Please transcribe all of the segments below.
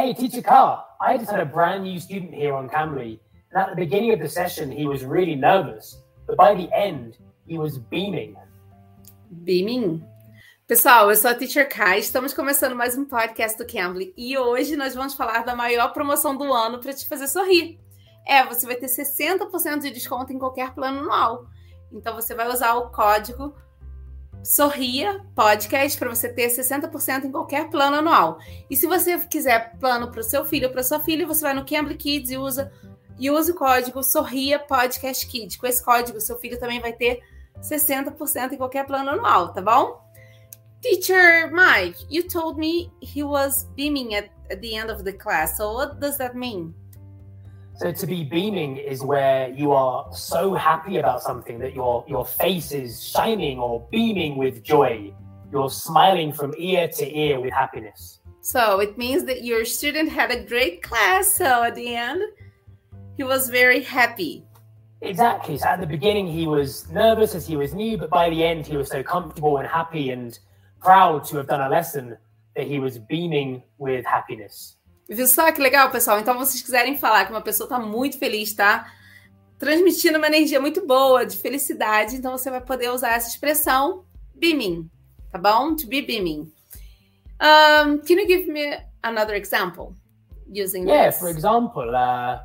Hey, Teacher Carr, I just had a brand new student here on Cambly. And at the beginning of the session, he was really nervous. But by the end, he was beaming. Beaming? Pessoal, eu sou a Teacher Kai, estamos começando mais um podcast do Cambly e hoje nós vamos falar da maior promoção do ano para te fazer sorrir. É, você vai ter 60% de desconto em qualquer plano anual. Então você vai usar o código Sorria Podcast para você ter 60% em qualquer plano anual. E se você quiser plano para o seu filho ou para sua filha, você vai no Cambly Kids e usa e use o código Sorria Podcast Kids. Com esse código, seu filho também vai ter 60% em qualquer plano anual, tá bom? Teacher Mike, you told me he was beaming at, at the end of the class. So what does that mean? So to be beaming is where you are so happy about something that your your face is shining or beaming with joy. You're smiling from ear to ear with happiness. So it means that your student had a great class. So at the end, he was very happy. Exactly. So at the beginning, he was nervous as he was new, but by the end, he was so comfortable and happy and proud to have done a lesson that he was beaming with happiness. Viu só que legal, pessoal? Então, vocês quiserem falar que uma pessoa está muito feliz, tá? Transmitindo uma energia muito boa, de felicidade, então você vai poder usar essa expressão beaming, tá bom? To be beaming. Um, can you give me another example using yeah, this? for example, uh,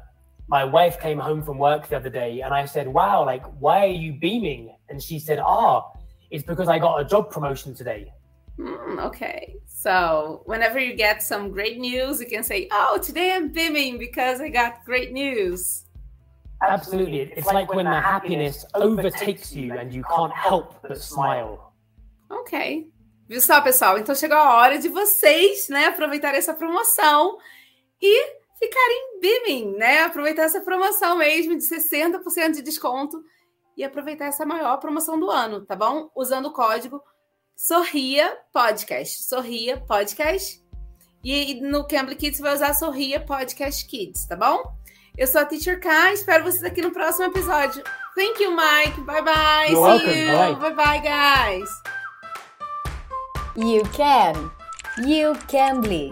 my wife came home from work the other day and I said, Wow, like, why are you beaming? And she said, Ah, oh, it's because I got a job promotion today. Mm, okay. So whenever you get some great news, you can say, "Oh, today I'm beaming because I got great news." Absolutely. It's like when the happiness overtakes you and you can't help but smile. Ok. Viu só, pessoal? Então chegou a hora de vocês, né, aproveitar essa promoção e ficarem beaming, né? Aproveitar essa promoção mesmo de 60% de desconto e aproveitar essa maior promoção do ano, tá bom? Usando o código Sorria Podcast. Sorria Podcast. E no Cambly Kids vai usar Sorria Podcast Kids, tá bom? Eu sou a Teacher K, espero vocês aqui no próximo episódio. Thank you, Mike. Bye bye. You're See welcome. you. Bye. bye bye, guys. You can. You Cambly.